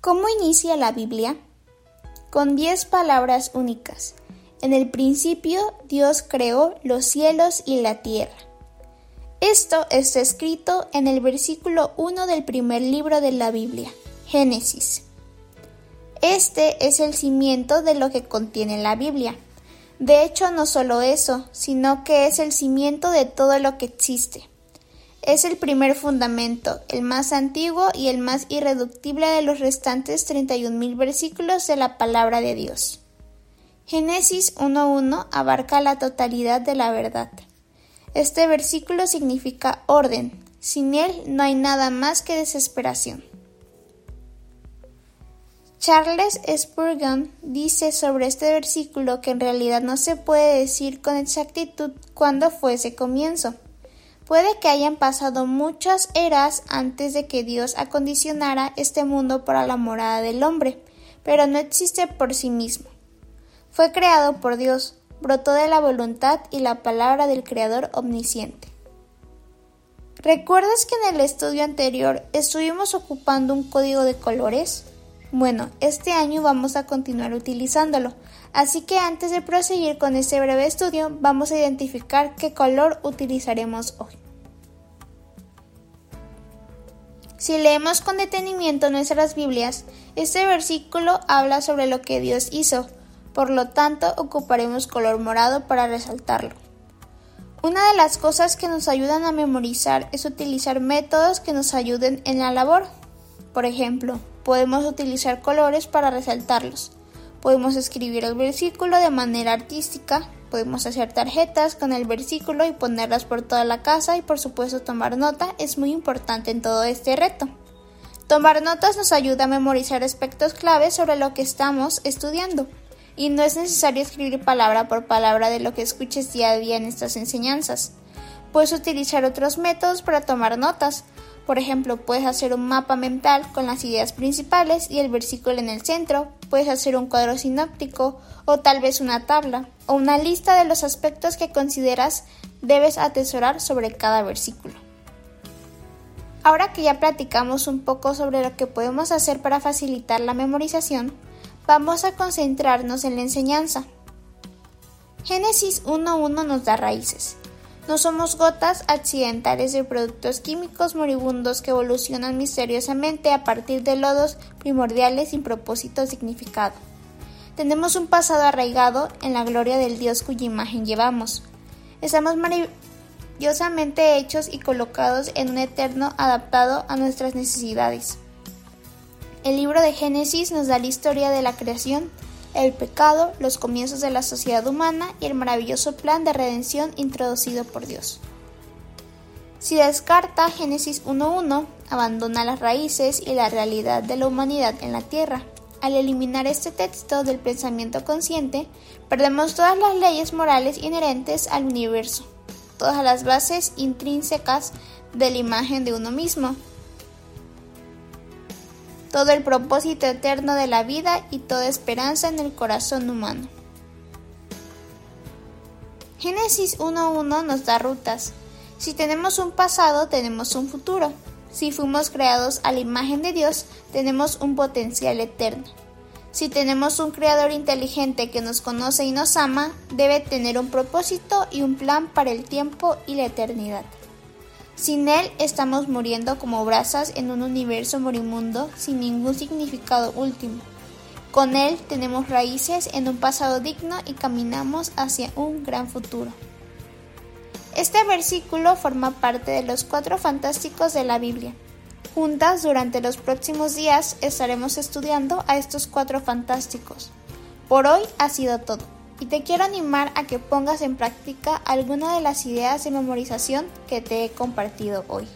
¿Cómo inicia la Biblia? Con diez palabras únicas. En el principio Dios creó los cielos y la tierra. Esto está escrito en el versículo 1 del primer libro de la Biblia, Génesis. Este es el cimiento de lo que contiene la Biblia. De hecho, no solo eso, sino que es el cimiento de todo lo que existe. Es el primer fundamento, el más antiguo y el más irreductible de los restantes 31.000 versículos de la palabra de Dios. Génesis 1.1 abarca la totalidad de la verdad. Este versículo significa orden. Sin él no hay nada más que desesperación. Charles Spurgeon dice sobre este versículo que en realidad no se puede decir con exactitud cuándo fue ese comienzo. Puede que hayan pasado muchas eras antes de que Dios acondicionara este mundo para la morada del hombre, pero no existe por sí mismo. Fue creado por Dios, brotó de la voluntad y la palabra del Creador omnisciente. ¿Recuerdas que en el estudio anterior estuvimos ocupando un código de colores? Bueno, este año vamos a continuar utilizándolo, así que antes de proseguir con este breve estudio vamos a identificar qué color utilizaremos hoy. Si leemos con detenimiento nuestras Biblias, este versículo habla sobre lo que Dios hizo, por lo tanto ocuparemos color morado para resaltarlo. Una de las cosas que nos ayudan a memorizar es utilizar métodos que nos ayuden en la labor. Por ejemplo, podemos utilizar colores para resaltarlos. Podemos escribir el versículo de manera artística, podemos hacer tarjetas con el versículo y ponerlas por toda la casa y por supuesto tomar nota es muy importante en todo este reto. Tomar notas nos ayuda a memorizar aspectos claves sobre lo que estamos estudiando y no es necesario escribir palabra por palabra de lo que escuches día a día en estas enseñanzas. Puedes utilizar otros métodos para tomar notas, por ejemplo, puedes hacer un mapa mental con las ideas principales y el versículo en el centro, puedes hacer un cuadro sinóptico o tal vez una tabla o una lista de los aspectos que consideras debes atesorar sobre cada versículo. Ahora que ya platicamos un poco sobre lo que podemos hacer para facilitar la memorización, vamos a concentrarnos en la enseñanza. Génesis 1.1 nos da raíces. No somos gotas accidentales de productos químicos moribundos que evolucionan misteriosamente a partir de lodos primordiales sin propósito o significado. Tenemos un pasado arraigado en la gloria del Dios cuya imagen llevamos. Estamos maravillosamente hechos y colocados en un eterno adaptado a nuestras necesidades. El libro de Génesis nos da la historia de la creación, el pecado, los comienzos de la sociedad humana y el maravilloso plan de redención introducido por Dios. Si descarta Génesis 1.1, abandona las raíces y la realidad de la humanidad en la tierra. Al eliminar este texto del pensamiento consciente, perdemos todas las leyes morales inherentes al universo, todas las bases intrínsecas de la imagen de uno mismo, todo el propósito eterno de la vida y toda esperanza en el corazón humano. Génesis 1.1 nos da rutas. Si tenemos un pasado, tenemos un futuro. Si fuimos creados a la imagen de Dios, tenemos un potencial eterno. Si tenemos un creador inteligente que nos conoce y nos ama, debe tener un propósito y un plan para el tiempo y la eternidad. Sin él estamos muriendo como brasas en un universo morimundo sin ningún significado último. Con él tenemos raíces en un pasado digno y caminamos hacia un gran futuro. Este versículo forma parte de los cuatro fantásticos de la Biblia. Juntas durante los próximos días estaremos estudiando a estos cuatro fantásticos. Por hoy ha sido todo y te quiero animar a que pongas en práctica alguna de las ideas de memorización que te he compartido hoy.